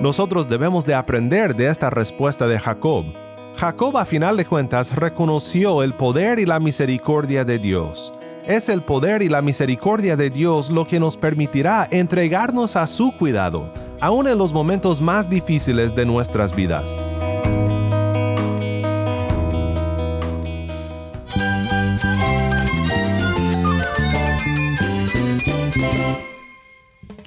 Nosotros debemos de aprender de esta respuesta de Jacob. Jacob a final de cuentas reconoció el poder y la misericordia de Dios. Es el poder y la misericordia de Dios lo que nos permitirá entregarnos a su cuidado, aun en los momentos más difíciles de nuestras vidas.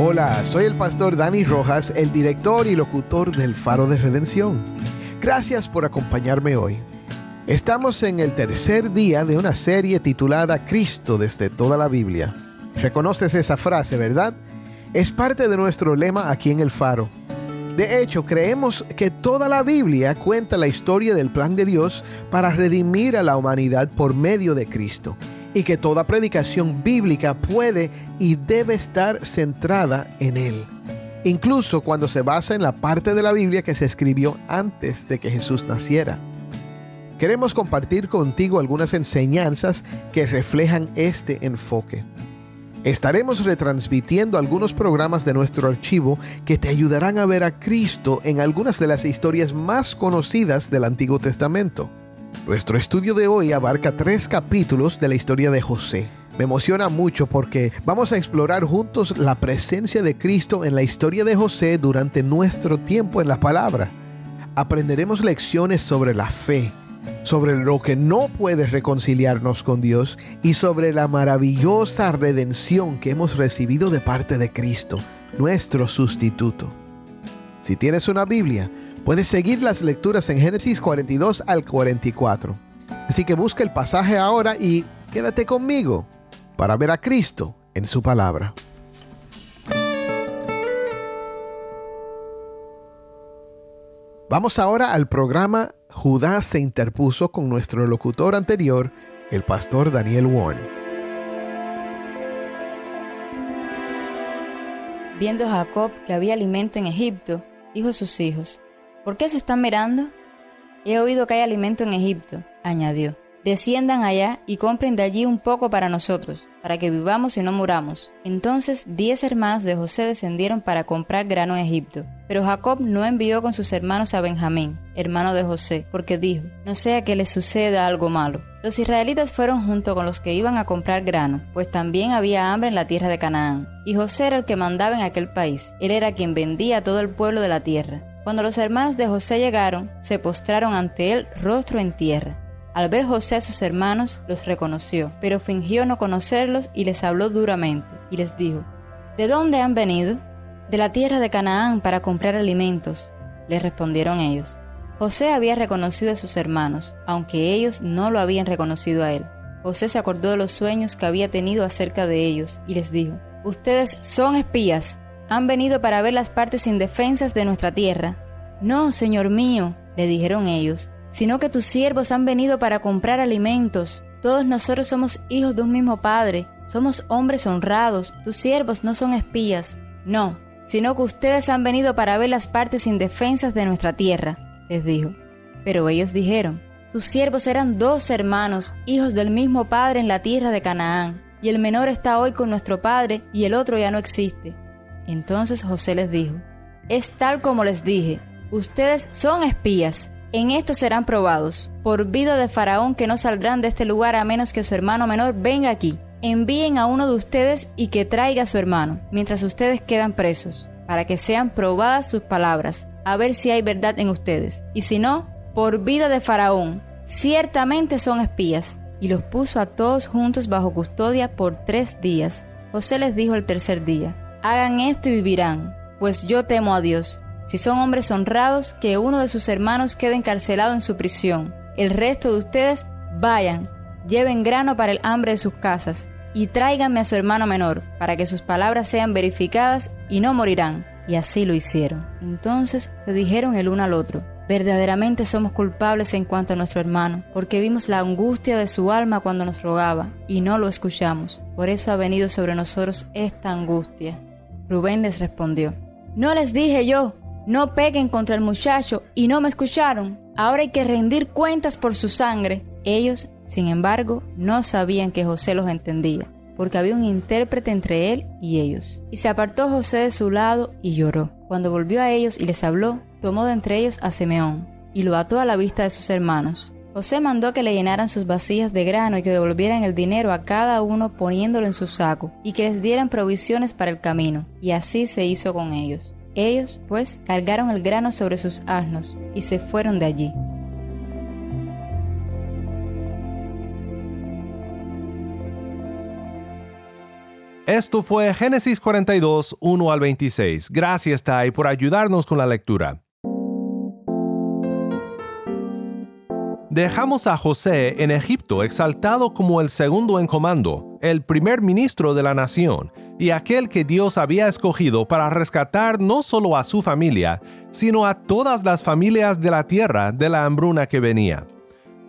Hola, soy el pastor Dani Rojas, el director y locutor del Faro de Redención. Gracias por acompañarme hoy. Estamos en el tercer día de una serie titulada Cristo desde toda la Biblia. ¿Reconoces esa frase, verdad? Es parte de nuestro lema aquí en el Faro. De hecho, creemos que toda la Biblia cuenta la historia del plan de Dios para redimir a la humanidad por medio de Cristo y que toda predicación bíblica puede y debe estar centrada en Él. Incluso cuando se basa en la parte de la Biblia que se escribió antes de que Jesús naciera. Queremos compartir contigo algunas enseñanzas que reflejan este enfoque. Estaremos retransmitiendo algunos programas de nuestro archivo que te ayudarán a ver a Cristo en algunas de las historias más conocidas del Antiguo Testamento. Nuestro estudio de hoy abarca tres capítulos de la historia de José. Me emociona mucho porque vamos a explorar juntos la presencia de Cristo en la historia de José durante nuestro tiempo en la palabra. Aprenderemos lecciones sobre la fe, sobre lo que no puede reconciliarnos con Dios y sobre la maravillosa redención que hemos recibido de parte de Cristo, nuestro sustituto. Si tienes una Biblia, Puedes seguir las lecturas en Génesis 42 al 44. Así que busca el pasaje ahora y quédate conmigo para ver a Cristo en su palabra. Vamos ahora al programa Judá se interpuso con nuestro locutor anterior, el pastor Daniel Warren. Viendo Jacob que había alimento en Egipto, dijo a sus hijos, ¿Por qué se están mirando? He oído que hay alimento en Egipto, añadió. Desciendan allá y compren de allí un poco para nosotros, para que vivamos y no muramos. Entonces diez hermanos de José descendieron para comprar grano en Egipto. Pero Jacob no envió con sus hermanos a Benjamín, hermano de José, porque dijo, no sea que le suceda algo malo. Los israelitas fueron junto con los que iban a comprar grano, pues también había hambre en la tierra de Canaán. Y José era el que mandaba en aquel país. Él era quien vendía a todo el pueblo de la tierra. Cuando los hermanos de José llegaron, se postraron ante él rostro en tierra. Al ver José a sus hermanos, los reconoció, pero fingió no conocerlos y les habló duramente, y les dijo, ¿De dónde han venido? De la tierra de Canaán para comprar alimentos, le respondieron ellos. José había reconocido a sus hermanos, aunque ellos no lo habían reconocido a él. José se acordó de los sueños que había tenido acerca de ellos, y les dijo, Ustedes son espías, han venido para ver las partes indefensas de nuestra tierra. No, señor mío, le dijeron ellos, sino que tus siervos han venido para comprar alimentos. Todos nosotros somos hijos de un mismo Padre, somos hombres honrados, tus siervos no son espías. No, sino que ustedes han venido para ver las partes indefensas de nuestra tierra, les dijo. Pero ellos dijeron, tus siervos eran dos hermanos, hijos del mismo Padre en la tierra de Canaán, y el menor está hoy con nuestro Padre y el otro ya no existe. Entonces José les dijo, Es tal como les dije, ustedes son espías, en esto serán probados, por vida de Faraón que no saldrán de este lugar a menos que su hermano menor venga aquí. Envíen a uno de ustedes y que traiga a su hermano, mientras ustedes quedan presos, para que sean probadas sus palabras, a ver si hay verdad en ustedes. Y si no, por vida de Faraón, ciertamente son espías. Y los puso a todos juntos bajo custodia por tres días. José les dijo el tercer día, hagan esto y vivirán, pues yo temo a Dios. Si son hombres honrados, que uno de sus hermanos quede encarcelado en su prisión. El resto de ustedes vayan, lleven grano para el hambre de sus casas, y tráiganme a su hermano menor, para que sus palabras sean verificadas y no morirán. Y así lo hicieron. Entonces se dijeron el uno al otro, verdaderamente somos culpables en cuanto a nuestro hermano, porque vimos la angustia de su alma cuando nos rogaba, y no lo escuchamos. Por eso ha venido sobre nosotros esta angustia. Rubén les respondió, No les dije yo, no peguen contra el muchacho, y no me escucharon. Ahora hay que rendir cuentas por su sangre. Ellos, sin embargo, no sabían que José los entendía, porque había un intérprete entre él y ellos. Y se apartó José de su lado y lloró. Cuando volvió a ellos y les habló, tomó de entre ellos a Simeón, y lo ató a la vista de sus hermanos. José mandó que le llenaran sus vasijas de grano y que devolvieran el dinero a cada uno poniéndolo en su saco, y que les dieran provisiones para el camino, y así se hizo con ellos. Ellos, pues, cargaron el grano sobre sus asnos y se fueron de allí. Esto fue Génesis 42, 1 al 26. Gracias, Tai, por ayudarnos con la lectura. Dejamos a José en Egipto exaltado como el segundo en comando, el primer ministro de la nación, y aquel que Dios había escogido para rescatar no solo a su familia, sino a todas las familias de la tierra de la hambruna que venía.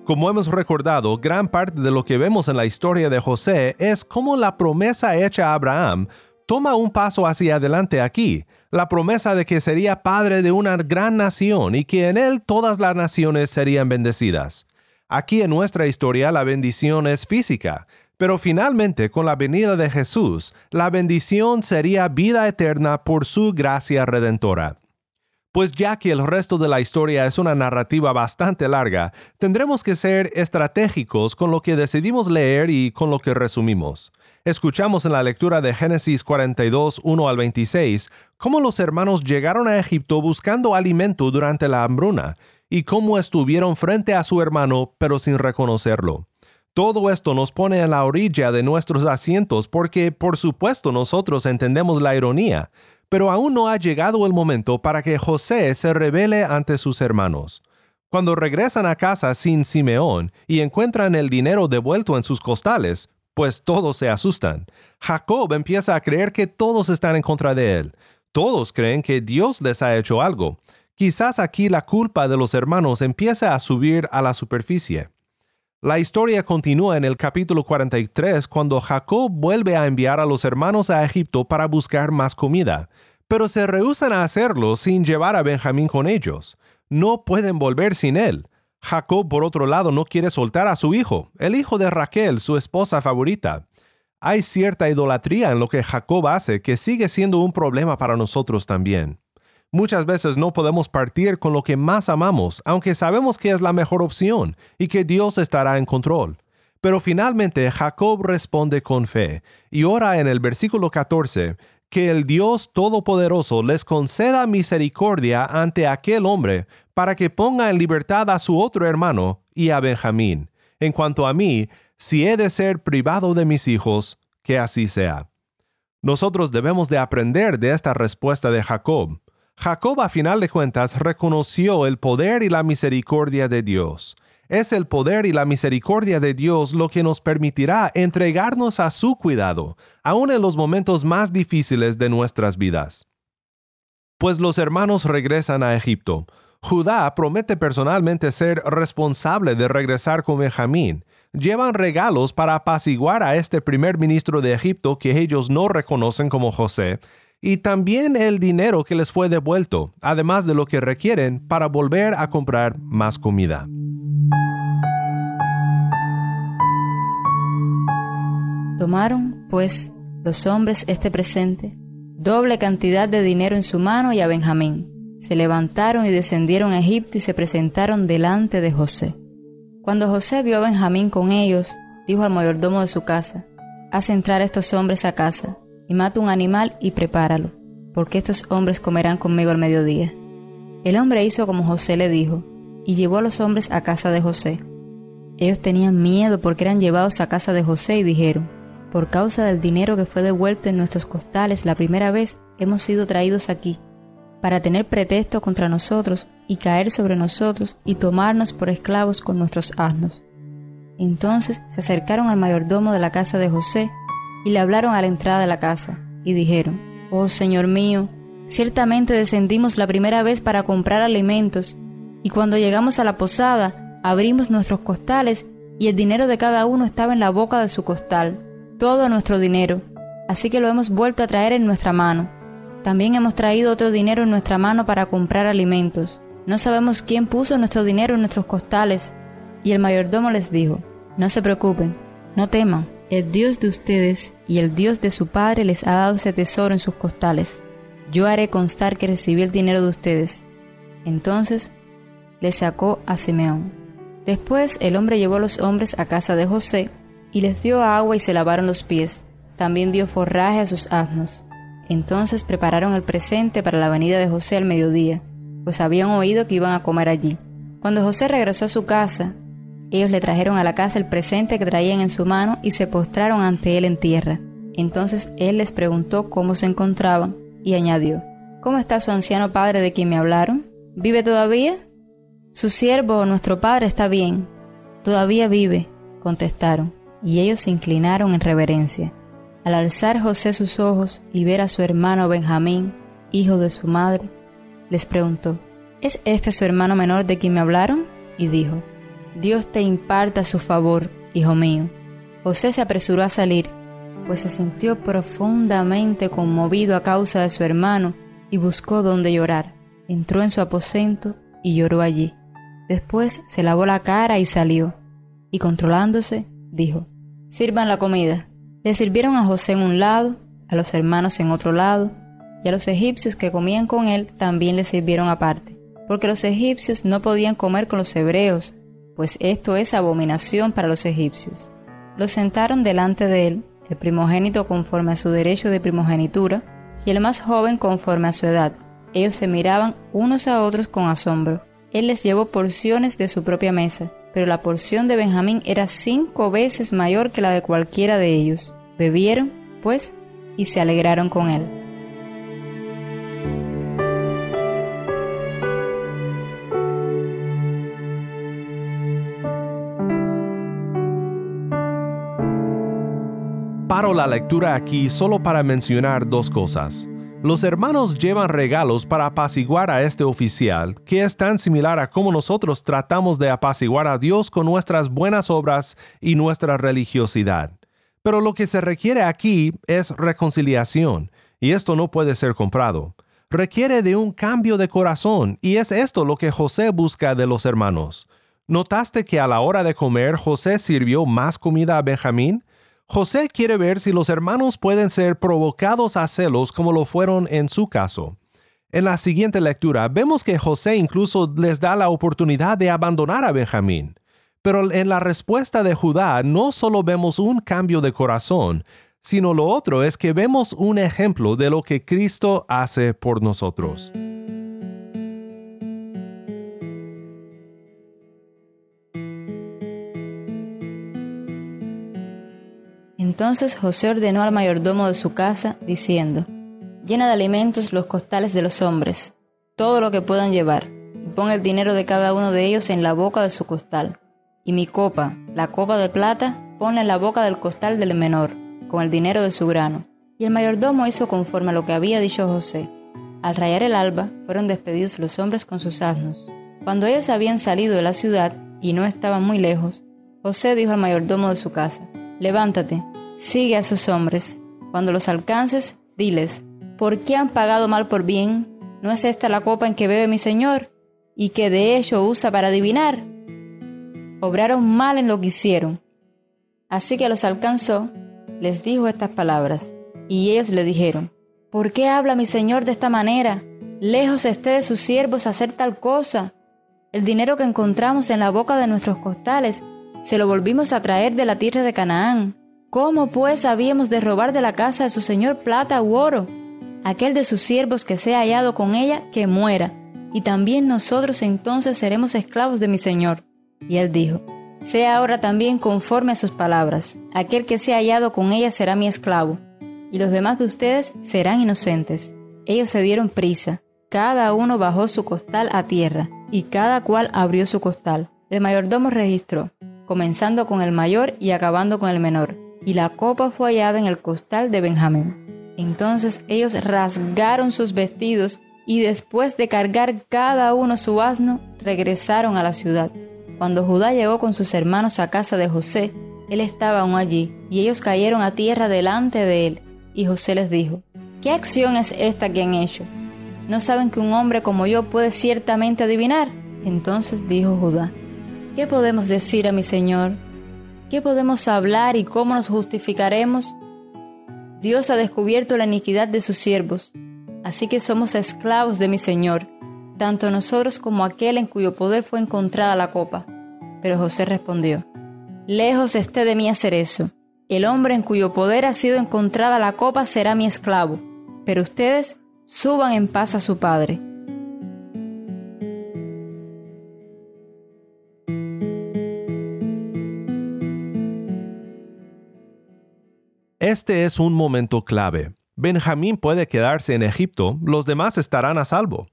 Como hemos recordado, gran parte de lo que vemos en la historia de José es cómo la promesa hecha a Abraham toma un paso hacia adelante aquí, la promesa de que sería padre de una gran nación y que en él todas las naciones serían bendecidas. Aquí en nuestra historia la bendición es física, pero finalmente, con la venida de Jesús, la bendición sería vida eterna por su gracia redentora. Pues ya que el resto de la historia es una narrativa bastante larga, tendremos que ser estratégicos con lo que decidimos leer y con lo que resumimos. Escuchamos en la lectura de Génesis 42, 1 al 26, cómo los hermanos llegaron a Egipto buscando alimento durante la hambruna, y cómo estuvieron frente a su hermano pero sin reconocerlo. Todo esto nos pone en la orilla de nuestros asientos porque por supuesto nosotros entendemos la ironía, pero aún no ha llegado el momento para que José se revele ante sus hermanos. Cuando regresan a casa sin Simeón y encuentran el dinero devuelto en sus costales, pues todos se asustan. Jacob empieza a creer que todos están en contra de él. Todos creen que Dios les ha hecho algo. Quizás aquí la culpa de los hermanos empieza a subir a la superficie. La historia continúa en el capítulo 43 cuando Jacob vuelve a enviar a los hermanos a Egipto para buscar más comida, pero se rehúsan a hacerlo sin llevar a Benjamín con ellos. No pueden volver sin él. Jacob, por otro lado, no quiere soltar a su hijo, el hijo de Raquel, su esposa favorita. Hay cierta idolatría en lo que Jacob hace que sigue siendo un problema para nosotros también. Muchas veces no podemos partir con lo que más amamos, aunque sabemos que es la mejor opción y que Dios estará en control. Pero finalmente Jacob responde con fe y ora en el versículo 14 que el Dios Todopoderoso les conceda misericordia ante aquel hombre para que ponga en libertad a su otro hermano y a Benjamín. En cuanto a mí, si he de ser privado de mis hijos, que así sea. Nosotros debemos de aprender de esta respuesta de Jacob. Jacob a final de cuentas reconoció el poder y la misericordia de Dios. Es el poder y la misericordia de Dios lo que nos permitirá entregarnos a su cuidado, aun en los momentos más difíciles de nuestras vidas. Pues los hermanos regresan a Egipto. Judá promete personalmente ser responsable de regresar con Benjamín. Llevan regalos para apaciguar a este primer ministro de Egipto que ellos no reconocen como José, y también el dinero que les fue devuelto, además de lo que requieren para volver a comprar más comida. Tomaron, pues, los hombres este presente, doble cantidad de dinero en su mano y a Benjamín. Se levantaron y descendieron a Egipto y se presentaron delante de José. Cuando José vio a Benjamín con ellos, dijo al mayordomo de su casa, Haz entrar a estos hombres a casa y mata un animal y prepáralo, porque estos hombres comerán conmigo al mediodía. El hombre hizo como José le dijo, y llevó a los hombres a casa de José. Ellos tenían miedo porque eran llevados a casa de José y dijeron, por causa del dinero que fue devuelto en nuestros costales la primera vez, hemos sido traídos aquí, para tener pretexto contra nosotros y caer sobre nosotros y tomarnos por esclavos con nuestros asnos. Entonces se acercaron al mayordomo de la casa de José y le hablaron a la entrada de la casa, y dijeron, Oh Señor mío, ciertamente descendimos la primera vez para comprar alimentos, y cuando llegamos a la posada, abrimos nuestros costales, y el dinero de cada uno estaba en la boca de su costal, todo nuestro dinero, así que lo hemos vuelto a traer en nuestra mano. También hemos traído otro dinero en nuestra mano para comprar alimentos. No sabemos quién puso nuestro dinero en nuestros costales. Y el mayordomo les dijo, No se preocupen, no teman, el Dios de ustedes y el Dios de su Padre les ha dado ese tesoro en sus costales. Yo haré constar que recibí el dinero de ustedes. Entonces le sacó a Simeón. Después el hombre llevó a los hombres a casa de José y les dio agua y se lavaron los pies. También dio forraje a sus asnos. Entonces prepararon el presente para la venida de José al mediodía, pues habían oído que iban a comer allí. Cuando José regresó a su casa, ellos le trajeron a la casa el presente que traían en su mano y se postraron ante él en tierra. Entonces él les preguntó cómo se encontraban y añadió, ¿Cómo está su anciano padre de quien me hablaron? ¿Vive todavía? Su siervo, nuestro padre, está bien. Todavía vive, contestaron, y ellos se inclinaron en reverencia. Al alzar José sus ojos y ver a su hermano Benjamín, hijo de su madre, les preguntó, ¿Es este su hermano menor de quien me hablaron? Y dijo, Dios te imparta su favor, hijo mío. José se apresuró a salir, pues se sintió profundamente conmovido a causa de su hermano y buscó donde llorar. Entró en su aposento y lloró allí. Después se lavó la cara y salió, y controlándose, dijo, Sirvan la comida. Le sirvieron a José en un lado, a los hermanos en otro lado, y a los egipcios que comían con él también le sirvieron aparte, porque los egipcios no podían comer con los hebreos, pues esto es abominación para los egipcios. Los sentaron delante de él, el primogénito conforme a su derecho de primogenitura, y el más joven conforme a su edad. Ellos se miraban unos a otros con asombro. Él les llevó porciones de su propia mesa, pero la porción de Benjamín era cinco veces mayor que la de cualquiera de ellos. Bebieron, pues, y se alegraron con él. Paro la lectura aquí solo para mencionar dos cosas. Los hermanos llevan regalos para apaciguar a este oficial, que es tan similar a cómo nosotros tratamos de apaciguar a Dios con nuestras buenas obras y nuestra religiosidad. Pero lo que se requiere aquí es reconciliación, y esto no puede ser comprado. Requiere de un cambio de corazón, y es esto lo que José busca de los hermanos. ¿Notaste que a la hora de comer José sirvió más comida a Benjamín? José quiere ver si los hermanos pueden ser provocados a celos como lo fueron en su caso. En la siguiente lectura vemos que José incluso les da la oportunidad de abandonar a Benjamín. Pero en la respuesta de Judá no solo vemos un cambio de corazón, sino lo otro es que vemos un ejemplo de lo que Cristo hace por nosotros. Entonces José ordenó al mayordomo de su casa, diciendo, Llena de alimentos los costales de los hombres, todo lo que puedan llevar, y pon el dinero de cada uno de ellos en la boca de su costal. Y mi copa, la copa de plata, ponla en la boca del costal del menor, con el dinero de su grano. Y el mayordomo hizo conforme a lo que había dicho José. Al rayar el alba, fueron despedidos los hombres con sus asnos. Cuando ellos habían salido de la ciudad y no estaban muy lejos, José dijo al mayordomo de su casa, Levántate, sigue a sus hombres. Cuando los alcances, diles, ¿por qué han pagado mal por bien? ¿No es esta la copa en que bebe mi Señor? ¿Y que de hecho usa para adivinar? Obraron mal en lo que hicieron. Así que los alcanzó, les dijo estas palabras, y ellos le dijeron, ¿por qué habla mi Señor de esta manera? Lejos esté de sus siervos hacer tal cosa. El dinero que encontramos en la boca de nuestros costales se lo volvimos a traer de la tierra de Canaán. ¿Cómo pues habíamos de robar de la casa de su señor plata u oro? Aquel de sus siervos que sea hallado con ella, que muera, y también nosotros entonces seremos esclavos de mi señor. Y él dijo, sea ahora también conforme a sus palabras, aquel que sea hallado con ella será mi esclavo, y los demás de ustedes serán inocentes. Ellos se dieron prisa, cada uno bajó su costal a tierra, y cada cual abrió su costal. El mayordomo registró, comenzando con el mayor y acabando con el menor. y la copa fue hallada en el costal de Benjamín. Entonces ellos rasgaron sus vestidos y después de cargar cada uno su asno, regresaron a la ciudad. Cuando Judá llegó con sus hermanos a casa de José, él estaba aún allí, y ellos cayeron a tierra delante de él. Y José les dijo, ¿qué acción es esta que han hecho? ¿No saben que un hombre como yo puede ciertamente adivinar? Entonces dijo Judá, ¿qué podemos decir a mi señor? ¿Qué podemos hablar y cómo nos justificaremos? Dios ha descubierto la iniquidad de sus siervos, así que somos esclavos de mi Señor, tanto nosotros como aquel en cuyo poder fue encontrada la copa. Pero José respondió, Lejos esté de mí hacer eso. El hombre en cuyo poder ha sido encontrada la copa será mi esclavo, pero ustedes suban en paz a su padre. Este es un momento clave. Benjamín puede quedarse en Egipto, los demás estarán a salvo.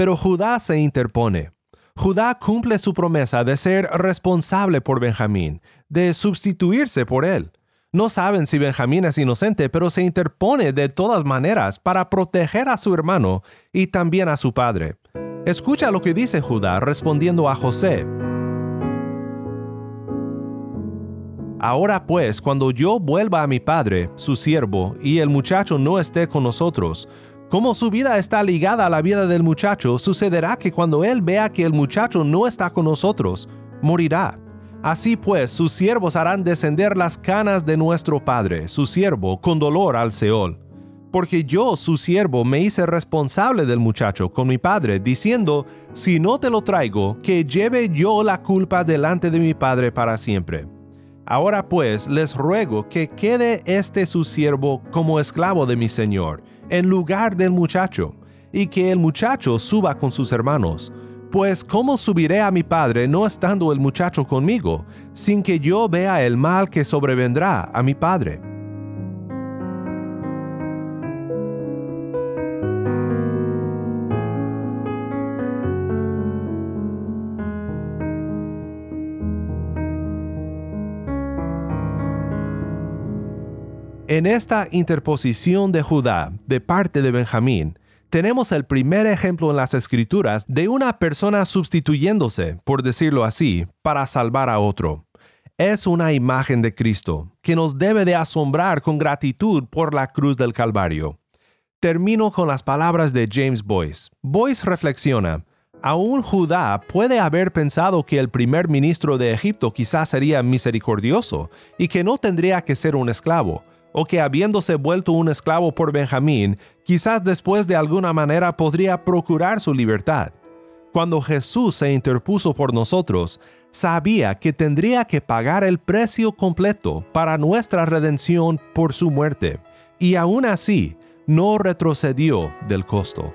Pero Judá se interpone. Judá cumple su promesa de ser responsable por Benjamín, de sustituirse por él. No saben si Benjamín es inocente, pero se interpone de todas maneras para proteger a su hermano y también a su padre. Escucha lo que dice Judá respondiendo a José. Ahora pues, cuando yo vuelva a mi padre, su siervo, y el muchacho no esté con nosotros, como su vida está ligada a la vida del muchacho, sucederá que cuando él vea que el muchacho no está con nosotros, morirá. Así pues, sus siervos harán descender las canas de nuestro padre, su siervo, con dolor al Seol. Porque yo, su siervo, me hice responsable del muchacho con mi padre, diciendo, si no te lo traigo, que lleve yo la culpa delante de mi padre para siempre. Ahora pues les ruego que quede este su siervo como esclavo de mi señor, en lugar del muchacho, y que el muchacho suba con sus hermanos. Pues ¿cómo subiré a mi padre no estando el muchacho conmigo, sin que yo vea el mal que sobrevendrá a mi padre? En esta interposición de Judá de parte de Benjamín, tenemos el primer ejemplo en las escrituras de una persona sustituyéndose, por decirlo así, para salvar a otro. Es una imagen de Cristo que nos debe de asombrar con gratitud por la cruz del Calvario. Termino con las palabras de James Boyce. Boyce reflexiona, Aún Judá puede haber pensado que el primer ministro de Egipto quizás sería misericordioso y que no tendría que ser un esclavo, o que habiéndose vuelto un esclavo por Benjamín, quizás después de alguna manera podría procurar su libertad. Cuando Jesús se interpuso por nosotros, sabía que tendría que pagar el precio completo para nuestra redención por su muerte, y aún así no retrocedió del costo.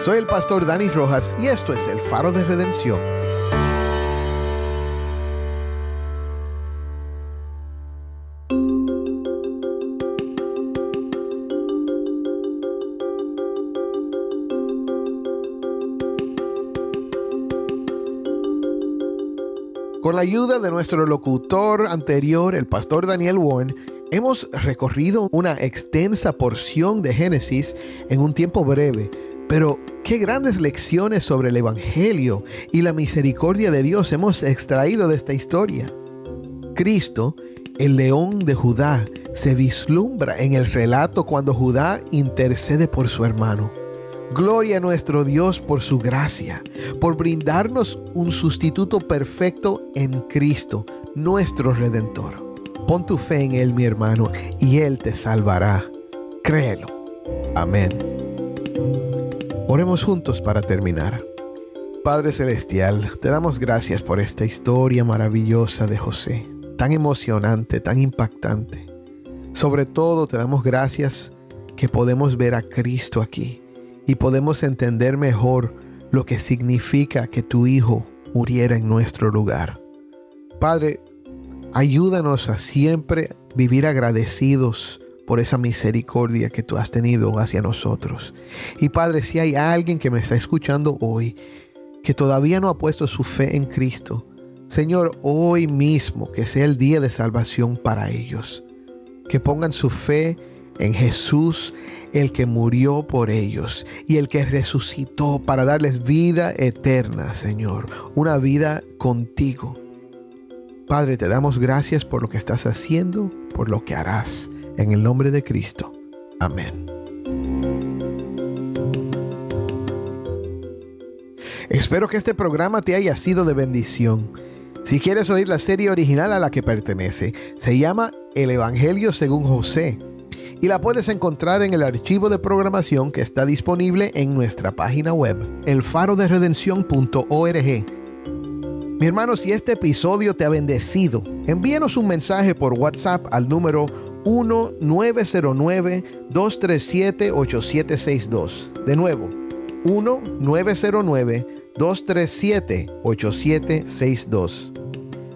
Soy el pastor Dani Rojas y esto es el faro de redención. Con la ayuda de nuestro locutor anterior, el pastor Daniel Warren, hemos recorrido una extensa porción de Génesis en un tiempo breve pero qué grandes lecciones sobre el Evangelio y la misericordia de Dios hemos extraído de esta historia. Cristo, el león de Judá, se vislumbra en el relato cuando Judá intercede por su hermano. Gloria a nuestro Dios por su gracia, por brindarnos un sustituto perfecto en Cristo, nuestro Redentor. Pon tu fe en Él, mi hermano, y Él te salvará. Créelo. Amén. Oremos juntos para terminar. Padre Celestial, te damos gracias por esta historia maravillosa de José, tan emocionante, tan impactante. Sobre todo te damos gracias que podemos ver a Cristo aquí y podemos entender mejor lo que significa que tu Hijo muriera en nuestro lugar. Padre, ayúdanos a siempre vivir agradecidos por esa misericordia que tú has tenido hacia nosotros. Y Padre, si hay alguien que me está escuchando hoy, que todavía no ha puesto su fe en Cristo, Señor, hoy mismo que sea el día de salvación para ellos. Que pongan su fe en Jesús, el que murió por ellos y el que resucitó para darles vida eterna, Señor, una vida contigo. Padre, te damos gracias por lo que estás haciendo, por lo que harás, en el nombre de Cristo. Amén. Espero que este programa te haya sido de bendición. Si quieres oír la serie original a la que pertenece, se llama El Evangelio según José y la puedes encontrar en el archivo de programación que está disponible en nuestra página web, elfaroderedención.org. Mi hermano, si este episodio te ha bendecido, envíenos un mensaje por WhatsApp al número 1-909-237-8762. De nuevo, 1-909-237-8762.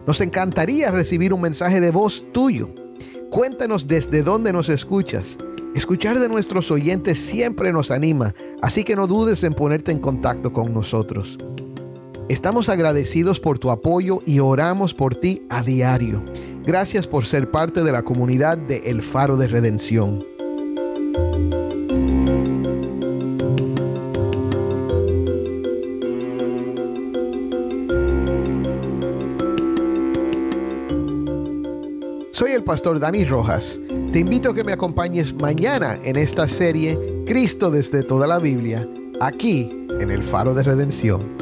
Nos encantaría recibir un mensaje de voz tuyo Cuéntanos desde dónde nos escuchas. Escuchar de nuestros oyentes siempre nos anima, así que no dudes en ponerte en contacto con nosotros. Estamos agradecidos por tu apoyo y oramos por ti a diario. Gracias por ser parte de la comunidad de El Faro de Redención. Soy el pastor Dani Rojas. Te invito a que me acompañes mañana en esta serie Cristo desde toda la Biblia, aquí en el Faro de Redención.